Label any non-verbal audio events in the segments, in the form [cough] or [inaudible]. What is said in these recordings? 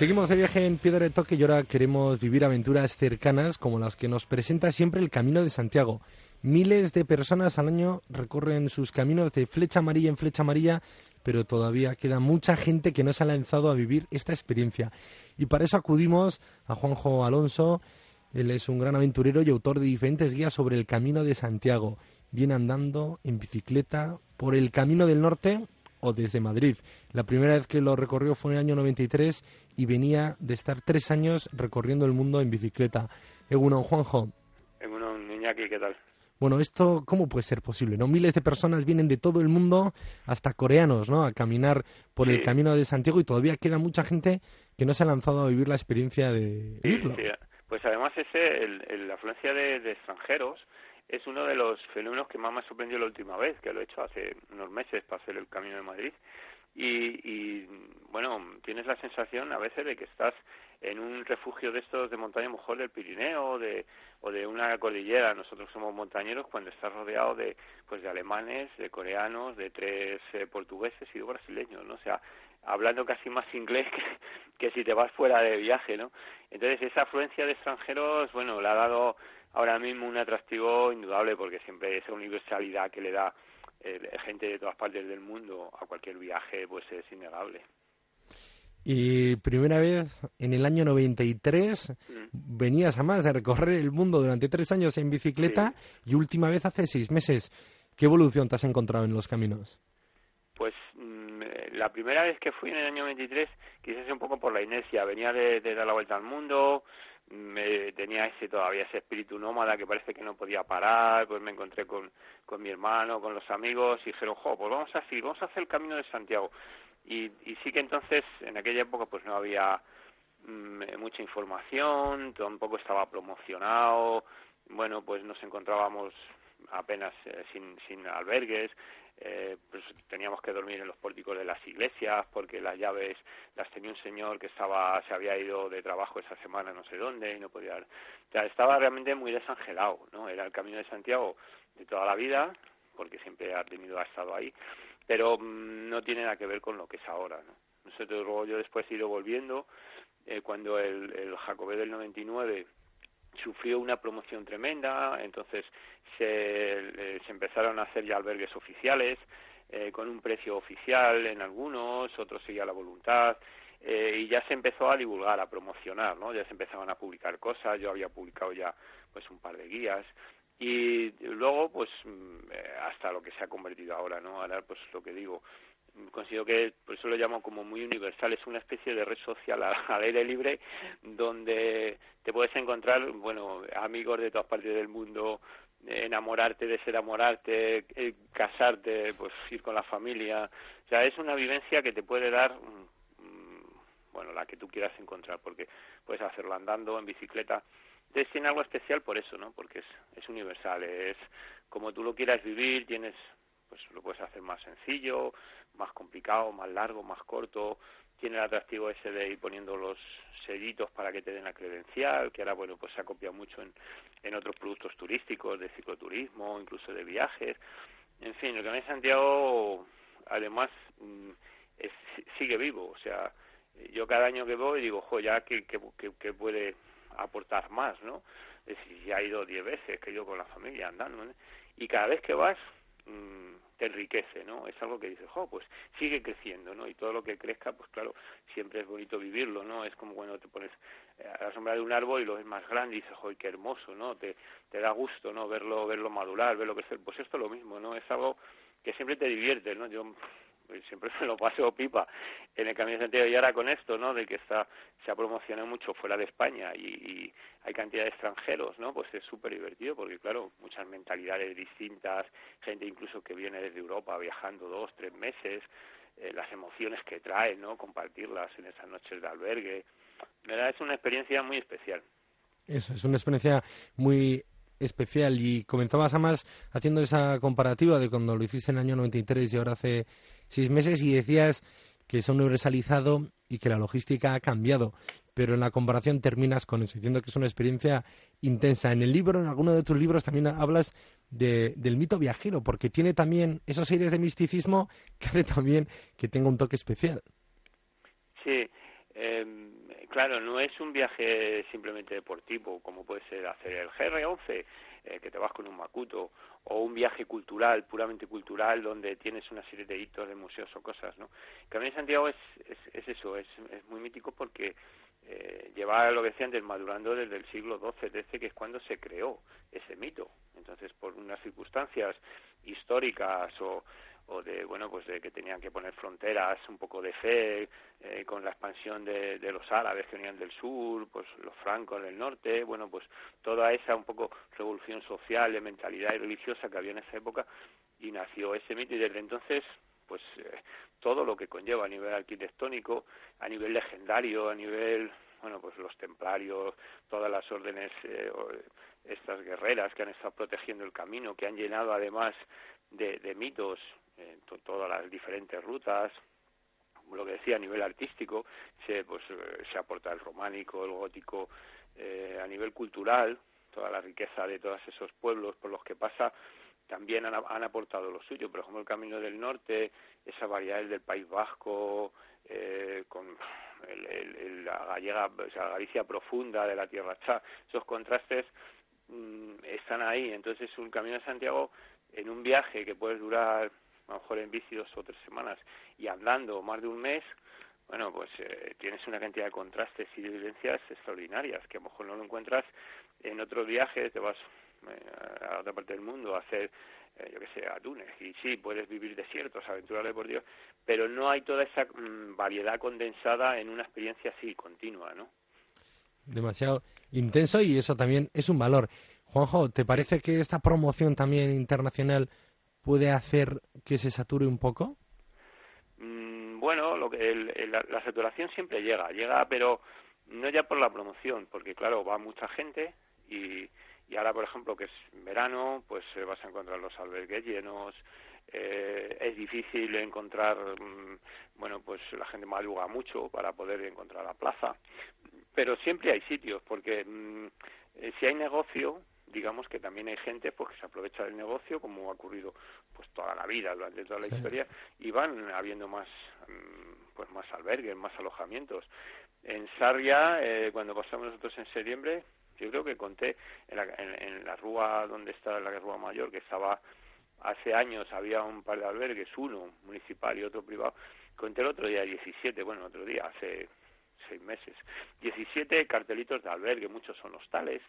Seguimos de viaje en Piedra de Toque y ahora queremos vivir aventuras cercanas como las que nos presenta siempre el Camino de Santiago. Miles de personas al año recorren sus caminos de flecha amarilla en flecha amarilla, pero todavía queda mucha gente que no se ha lanzado a vivir esta experiencia. Y para eso acudimos a Juanjo Alonso. Él es un gran aventurero y autor de diferentes guías sobre el Camino de Santiago. Viene andando en bicicleta por el Camino del Norte o desde Madrid. La primera vez que lo recorrió fue en el año 93 y venía de estar tres años recorriendo el mundo en bicicleta. Egunon, Juanjo. Egunon, Iñaki, ¿qué tal? Bueno, esto, ¿cómo puede ser posible? ¿no? Miles de personas vienen de todo el mundo, hasta coreanos, ¿no? A caminar por el camino de Santiago y todavía queda mucha gente que no se ha lanzado a vivir la experiencia de Sí, vivirlo. sí. Pues además ese, el, el- la afluencia de, de extranjeros es uno de los fenómenos que más me ha sorprendido la última vez, que lo he hecho hace unos meses para hacer el Camino de Madrid. Y, y, bueno, tienes la sensación a veces de que estás en un refugio de estos de montaña, mejor del Pirineo de, o de una cordillera. Nosotros somos montañeros cuando estás rodeado de, pues, de alemanes, de coreanos, de tres eh, portugueses y dos brasileños, ¿no? O sea, hablando casi más inglés que, que si te vas fuera de viaje, ¿no? Entonces esa afluencia de extranjeros, bueno, le ha dado ahora mismo un atractivo indudable porque siempre esa universalidad que le da eh, gente de todas partes del mundo a cualquier viaje, pues es innegable. Y primera vez en el año 93 Mm. venías a más de recorrer el mundo durante tres años en bicicleta y última vez hace seis meses. ¿Qué evolución te has encontrado en los caminos? Pues mm, eh, la primera vez que fui en el año 23, quizás un poco por la inercia, venía de, de dar la vuelta al mundo, me, tenía ese todavía ese espíritu nómada que parece que no podía parar, pues me encontré con, con mi hermano, con los amigos y dijeron, jo, pues vamos a seguir, vamos a hacer el Camino de Santiago. Y, y sí que entonces, en aquella época, pues no había mm, eh, mucha información, tampoco estaba promocionado, bueno, pues nos encontrábamos apenas eh, sin, sin albergues, eh, pues teníamos que dormir en los pórticos de las iglesias porque las llaves las tenía un señor que estaba se había ido de trabajo esa semana no sé dónde y no podía o sea, estaba realmente muy desangelado no era el camino de Santiago de toda la vida porque siempre ha tenido ha estado ahí pero mm, no tiene nada que ver con lo que es ahora no nosotros luego yo después he ido volviendo eh, cuando el, el Jacobé del 99 sufrió una promoción tremenda, entonces se, eh, se empezaron a hacer ya albergues oficiales, eh, con un precio oficial en algunos, otros seguía la voluntad, eh, y ya se empezó a divulgar, a promocionar, ¿no? Ya se empezaban a publicar cosas, yo había publicado ya pues un par de guías, y luego pues mm, eh, hasta lo que se ha convertido ahora, ¿no? Ahora pues lo que digo, considero que por eso lo llamo como muy universal es una especie de red social al aire libre donde te puedes encontrar bueno amigos de todas partes del mundo eh, enamorarte desenamorarte eh, casarte pues ir con la familia o sea es una vivencia que te puede dar mm, mm, bueno la que tú quieras encontrar porque puedes hacerlo andando en bicicleta entonces tiene algo especial por eso no porque es universal es como tú lo quieras vivir tienes pues lo puedes hacer más sencillo, más complicado, más largo, más corto. Tiene el atractivo ese de ir poniendo los sellitos para que te den la credencial, que ahora bueno pues se ha copiado mucho en, en otros productos turísticos, de cicloturismo, incluso de viajes. En fin, el Camino de Santiago además mm, es, sigue vivo, o sea, yo cada año que voy digo, jo, ya que, que, que, que puede aportar más, ¿no? Es decir, ya he ido diez veces, que ido con la familia andando, ¿no? y cada vez que vas mm, te enriquece, ¿no? Es algo que dices, jo, pues sigue creciendo, ¿no? Y todo lo que crezca, pues claro, siempre es bonito vivirlo, ¿no? Es como cuando te pones eh, a la sombra de un árbol y lo ves más grande y dices, jo, qué hermoso, ¿no? Te, te da gusto, ¿no? Verlo, verlo madurar, verlo crecer. Pues esto es lo mismo, ¿no? Es algo que siempre te divierte, ¿no? Yo pues siempre [laughs] me lo paso pipa en el Camino de Santiago y ahora con esto, ¿no? De que está, se ha promocionado mucho fuera de España y, hay cantidad de extranjeros, ¿no? Pues es súper divertido porque, claro, muchas mentalidades distintas, gente incluso que viene desde Europa viajando dos, tres meses, eh, las emociones que trae, ¿no? Compartirlas en esas noches de albergue. ¿verdad? Es una experiencia muy especial. Eso, es una experiencia muy especial y comenzabas además haciendo esa comparativa de cuando lo hiciste en el año 93 y ahora hace seis meses y decías que se ha universalizado y que la logística ha cambiado, pero en la comparación terminas con eso, diciendo que es una experiencia intensa. En el libro, en alguno de tus libros también hablas de, del mito viajero, porque tiene también esos aires de misticismo que hace también que tenga un toque especial. Sí, eh, claro, no es un viaje simplemente deportivo, como puede ser hacer el GR11, eh, que te vas con un macuto, o un viaje cultural, puramente cultural, donde tienes una serie de hitos de museos o cosas, ¿no? Camino de Santiago es, es, es eso, es, muy mítico porque eh, lleva lo que decía antes, madurando desde el siglo XII, XIII, que es cuando se creó ese mito. Entonces, por unas circunstancias históricas o, o de bueno pues de que tenían que poner fronteras un poco de fe eh, con la expansión de, los árabes que venían del sur pues los francos del norte bueno pues toda esa un poco revolución social de mentalidad y religiosa que había en esa época y nació ese mito y desde entonces pues eh, todo lo que conlleva a nivel arquitectónico a nivel legendario a nivel bueno pues los templarios todas las órdenes eh, estas guerreras que han estado protegiendo el camino que han llenado además de, de mitos eh, to, todas las diferentes rutas lo que decía a nivel artístico se pues eh, se aporta el románico el gótico eh, a nivel cultural toda la riqueza de todos esos pueblos por los que pasa también han, han aportado lo suyo. Por ejemplo el camino del norte esas variedades del país vasco eh, con el, la gallega o sea, Galicia profunda de la tierra chá. Esos contrastes mmm, están ahí. Entonces un camino de Santiago en un viaje que puede durar a lo mejor en bici dos o tres semanas y andando más de un mes, bueno, pues eh, tienes una cantidad de contrastes y de vivencias extraordinarias que a lo mejor no lo encuentras en otro viaje, te vas eh, a otra parte del mundo a hacer, eh, yo qué sé, a Túnez. Y sí, puedes vivir desiertos, aventuras deportivas, pero no hay toda esa mmm, variedad condensada en una experiencia así, continua, ¿no? Demasiado intenso y eso también es un valor. Juanjo, ¿te parece que esta promoción también internacional puede hacer que se sature un poco? Mm, bueno, lo que el, la, saturación siempre llega, llega, pero no ya por la promoción, porque claro, va mucha gente y, y ahora, por ejemplo, que es verano, pues vas a encontrar los albergues llenos, eh, es difícil encontrar, mmm, bueno, pues la gente madruga mucho para poder encontrar la plaza, pero siempre hay sitios, porque mmm, eh, si hay negocio, digamos que también hay gente pues que se aprovecha del negocio como ha ocurrido pues toda la vida durante toda la sí. historia y van habiendo más mm, pues más albergues más alojamientos en Sarria eh, cuando pasamos nosotros en septiembre yo creo que conté en la, en, en la rúa donde está la rúa mayor que estaba hace años había un par de albergues uno municipal y otro privado conté el otro día 17 bueno otro día hace seis meses. 17 cartelitos de albergue, muchos son hostales,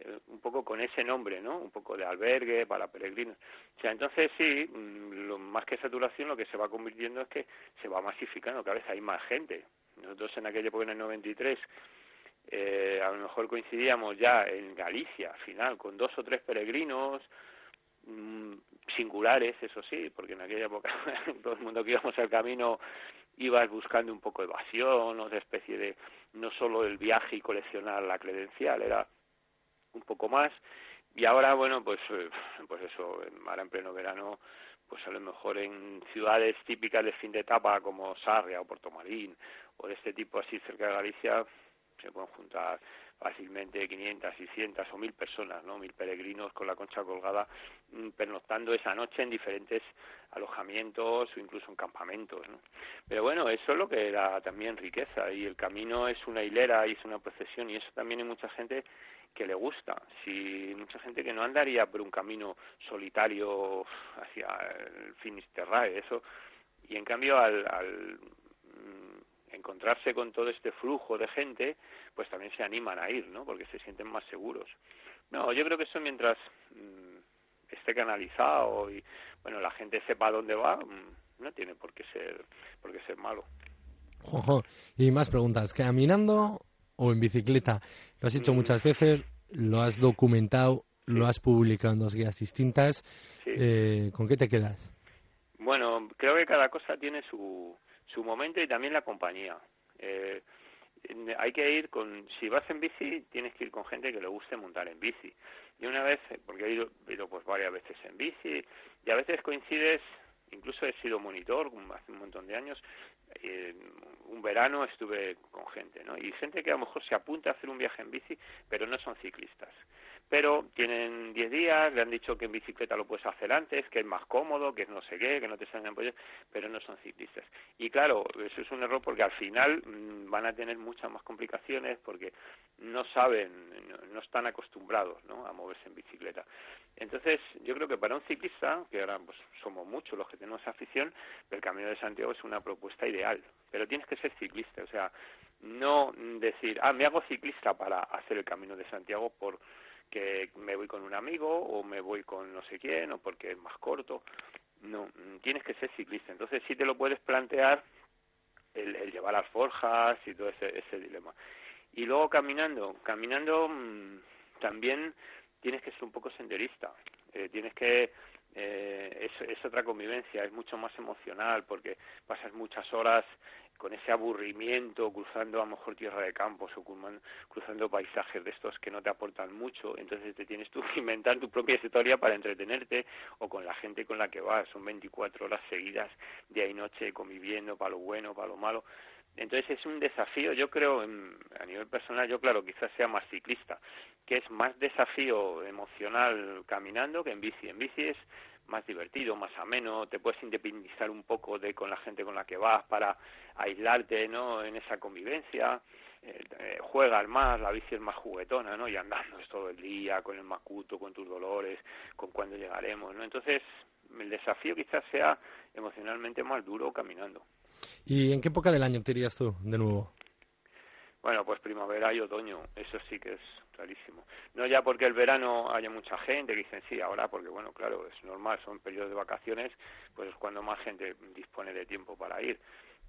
eh, un poco con ese nombre, ¿no? Un poco de albergue para peregrinos. O sea, entonces sí, mm, lo, más que saturación, lo que se va convirtiendo es que se va masificando, cada vez hay más gente. Nosotros en aquella época, en el 93, eh, a lo mejor coincidíamos ya en Galicia, al final, con dos o tres peregrinos, mmm, singulares, eso sí, porque en aquella época [laughs] todo el mundo que íbamos al camino ibas buscando un poco evasión, otra especie de no solo el viaje y coleccionar la credencial, era un poco más. Y ahora, bueno, pues, eh, pues eso, ahora en pleno verano, pues a lo mejor en ciudades típicas de fin de etapa como Sarria o Puerto Marín o de este tipo así cerca de Galicia, se pueden juntar fácilmente 500, 600 o 1000 personas, ¿no? 1000 peregrinos con la concha colgada mm, pernoctando esa noche en diferentes alojamientos o incluso en campamentos, ¿no? Pero bueno, eso es lo que da también riqueza y el camino es una hilera y es una procesión y eso también hay mucha gente que le gusta. Si mucha gente que no andaría por un camino solitario hacia el Finisterrae, eso. Y en cambio al, al encontrarse con todo este flujo de gente, pues también se animan a ir, ¿no? Porque se sienten más seguros. No, yo creo que eso mientras mm, esté canalizado y bueno la gente sepa dónde va, mm, no tiene por qué ser por qué ser malo. Ojo. Y más preguntas. ¿Caminando o en bicicleta? Lo has hecho Mm. muchas veces, lo has documentado, lo has publicado en dos guías distintas. Sí. Eh, ¿Con qué te quedas? Bueno, creo que cada cosa tiene su, su momento y también la compañía. Eh, hay que ir con, si vas en bici, tienes que ir con gente que le guste montar en bici. Y una vez, porque he ido, he ido pues varias veces en bici, y a veces coincides, incluso he sido monitor hace un montón de años, eh, un verano estuve con gente, ¿no? Y gente que a lo mejor se apunta a hacer un viaje en bici, pero no son ciclistas pero tienen 10 días, le han dicho que en bicicleta lo puedes hacer antes, que es más cómodo, que no sé qué, que no te salen apoyos, pero no son ciclistas. Y claro, eso es un error porque al final mm, van a tener muchas más complicaciones porque no saben, no, no están acostumbrados ¿no? a moverse en bicicleta. Entonces, yo creo que para un ciclista, que ahora pues, somos muchos los que tenemos afición, el Camino de Santiago es una propuesta ideal, pero tienes que ser ciclista, o sea, no decir, ah, me hago ciclista para hacer el Camino de Santiago por que me voy con un amigo o me voy con no sé quién o porque es más corto. No, mm, tienes que ser ciclista. Entonces sí te lo puedes plantear el, el llevar las forjas y todo ese, ese dilema. Y luego caminando, caminando mm, también tienes que ser un poco senderista. Eh, tienes que eh, es, es otra convivencia, es mucho más emocional porque pasas muchas horas con ese aburrimiento cruzando a lo mejor tierra de campos o cruzando, paisajes de estos que no te aportan mucho, entonces te tienes tú que inventar tu propia historia para entretenerte o con la gente con la que vas, son 24 horas seguidas día y noche conviviendo para lo bueno, para lo malo. Entonces es un desafío, yo creo, a nivel personal, yo claro, quizás sea más ciclista, que es más desafío emocional caminando que en bici. En bici es más divertido, más ameno, te puedes independizar un poco de con la gente con la que vas para aislarte, ¿no? En esa convivencia, eh, eh, juegas más, la bici es más juguetona, ¿no? Y andando todo el día con el macuto, con tus dolores, con cuándo llegaremos, ¿no? Entonces el desafío quizás sea emocionalmente más duro caminando. ¿Y en qué época del año te irías tú de nuevo? Bueno, pues primavera y otoño, eso sí que es clarísimo. No ya porque el verano haya mucha gente que dicen sí, ahora porque bueno, claro, es normal, son periodos de vacaciones, pues es cuando más gente dispone de tiempo para ir.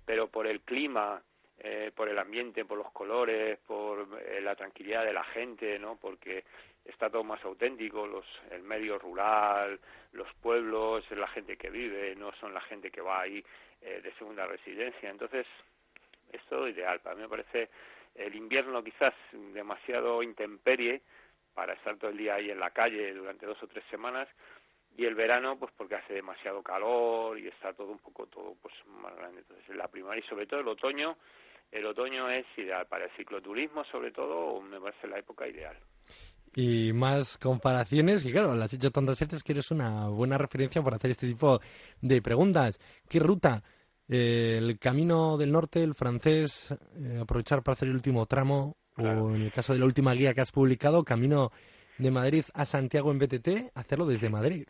Pero por el clima, eh, por el ambiente, por los colores, por eh, la tranquilidad de la gente, ¿no? Porque está todo más auténtico, los, el medio rural, los pueblos, la gente que vive, no son la gente que va ahí eh, de segunda residencia. Entonces, es todo ideal. Para mí me parece el invierno quizás demasiado intemperie para estar todo el día ahí en la calle durante dos o tres semanas y el verano pues porque hace demasiado calor y está todo un poco todo pues más grande. Entonces la primavera y sobre todo el otoño, el otoño es ideal para el cicloturismo sobre todo, me parece la época ideal. Y más comparaciones, que claro, lo has hecho tantas veces que eres una buena referencia para hacer este tipo de preguntas. ¿Qué ruta? Eh, ¿El camino del norte, el francés, eh, aprovechar para hacer el último tramo? Claro. O en el caso de la última guía que has publicado, camino de Madrid a Santiago en BTT, hacerlo desde Madrid.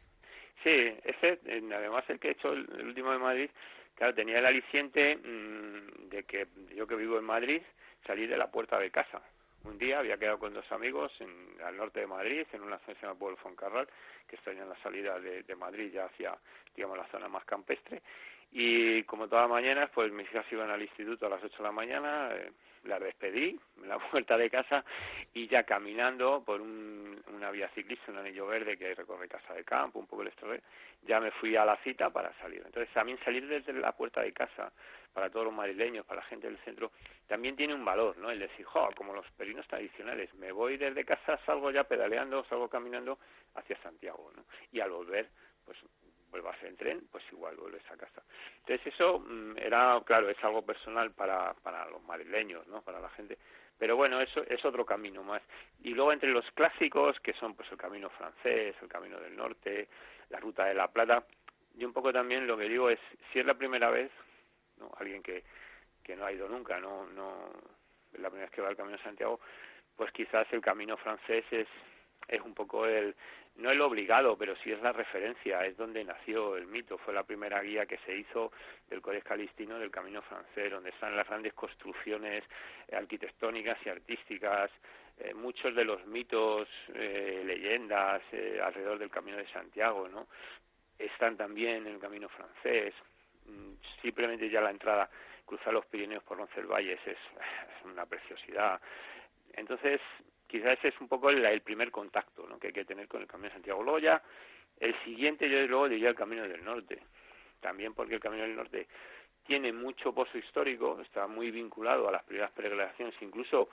Sí, ese, además el que he hecho el, el último de Madrid, claro, tenía el aliciente mm, de que yo que vivo en Madrid salí de la puerta de casa. Un día había quedado con dos amigos en, al norte de Madrid, en una zona que se llama Pueblo Foncarral, que está en la salida de, de Madrid, ya hacia, digamos, la zona más campestre. Y como todas las mañanas, pues mis hijas iban al instituto a las 8 de la mañana, eh, las despedí en la [laughs] puerta de casa y ya caminando por un- una vía ciclista, un anillo verde que recorre casa de campo, un poco el Estoril, ya me fui a la cita para salir. Entonces también salir desde la puerta de casa para todos los madrileños, para la gente del centro, también tiene un valor, ¿no? El decir, jo, como los perinos tradicionales, me voy desde casa, salgo ya pedaleando, salgo caminando hacia Santiago, ¿no? Y al volver, pues vuelvas en tren, pues igual vuelves a casa. Entonces eso mm, era, claro, es algo personal para, para los madrileños, ¿no? Para la gente. Pero bueno, eso es otro camino más. Y luego entre los clásicos, que son pues el camino francés, el camino del norte, la ruta de la plata, yo un poco también lo que digo es, si es la primera vez, ¿no? Alguien que, que no ha ido nunca, no, no, la primera vez que va al Camino de Santiago, pues quizás el camino francés es es un poco el no el obligado, pero sí es la referencia, es donde nació el mito, fue la primera guía que se hizo del Codex Calistino del Camino Francés, donde están las grandes construcciones arquitectónicas y artísticas, eh, muchos de los mitos, eh, leyendas eh, alrededor del Camino de Santiago, ¿no? Están también en el Camino Francés. Mm, simplemente ya la entrada, cruzar los Pirineos por Roncesvalles es, es una preciosidad. Entonces, quizás ese es un poco el, primer contacto ¿no? que hay que tener con el Camino de Santiago Loya. El siguiente, yo luego diría el Camino del Norte, también porque el Camino del Norte tiene mucho pozo histórico, está muy vinculado a las primeras peregrinaciones, incluso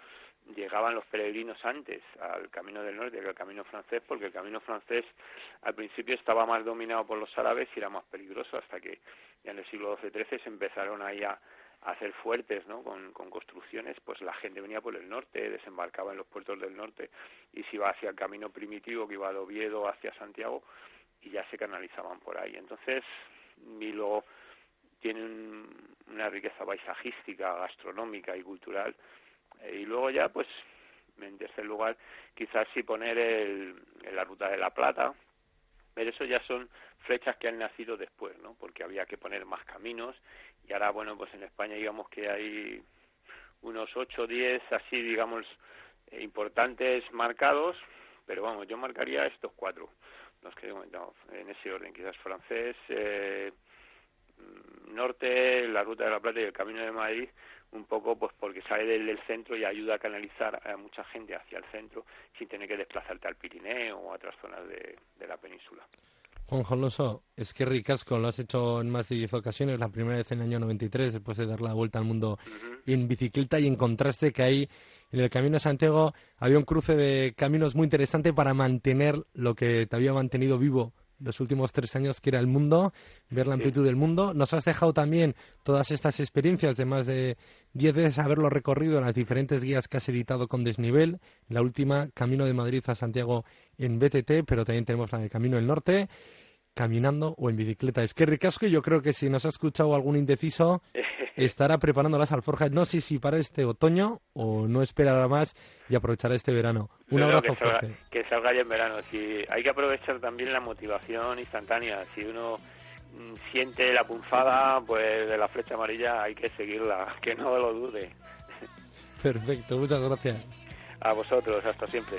llegaban los peregrinos antes al Camino del Norte que al Camino francés, porque el Camino francés al principio estaba más dominado por los árabes y era más peligroso hasta que ya en el siglo XII-XIII se empezaron ahí a, a hacer fuertes ¿no? Con, con, construcciones, pues la gente venía por el norte, desembarcaba en los puertos del norte y se iba hacia el camino primitivo que iba de Oviedo hacia Santiago y ya se canalizaban por ahí. Entonces, Milo tiene un, una riqueza paisajística, gastronómica y cultural. Eh, y luego ya, pues, en tercer lugar, quizás sí poner el, la ruta de la Plata, pero eso ya son flechas que han nacido después, ¿no? Porque había que poner más caminos y ahora, bueno, pues en España digamos que hay unos 8 o 10 así, digamos, eh, importantes marcados, pero vamos, yo marcaría estos cuatro, los que en ese orden, quizás francés, eh, norte, la Ruta de la Plata y el Camino de Madrid, un poco pues porque sale del, centro y ayuda a canalizar a mucha gente hacia el centro sin tener que desplazarte al Pirineo o a otras zonas de la península. Juanjo Alonso, es que ricasco, lo has hecho en más de 10 ocasiones, la primera vez en el año 93, después de dar la vuelta al mundo uh -huh. en bicicleta y en contraste que hay en el Camino de Santiago había un cruce de caminos muy interesante para mantener lo que te había mantenido vivo los últimos tres años, que era el mundo, ver la amplitud sí. del mundo. Nos has dejado también todas estas experiencias de más de diez veces haberlo recorrido en las diferentes guías que has editado con desnivel. La última, Camino de Madrid a Santiago en BTT, pero también tenemos la de Camino del Norte, caminando o en bicicleta. Es que ricasco y yo creo que si nos ha escuchado algún indeciso, estará preparando las alforjas, no sé si para este otoño o no esperará más y aprovechará este verano. Un Pero abrazo que salga, fuerte. Que salga ya en verano. Si hay que aprovechar también la motivación instantánea. Si uno mm, siente la punzada pues de la flecha amarilla, hay que seguirla, [laughs] que no lo dude. Perfecto, muchas gracias. A vosotros, hasta siempre.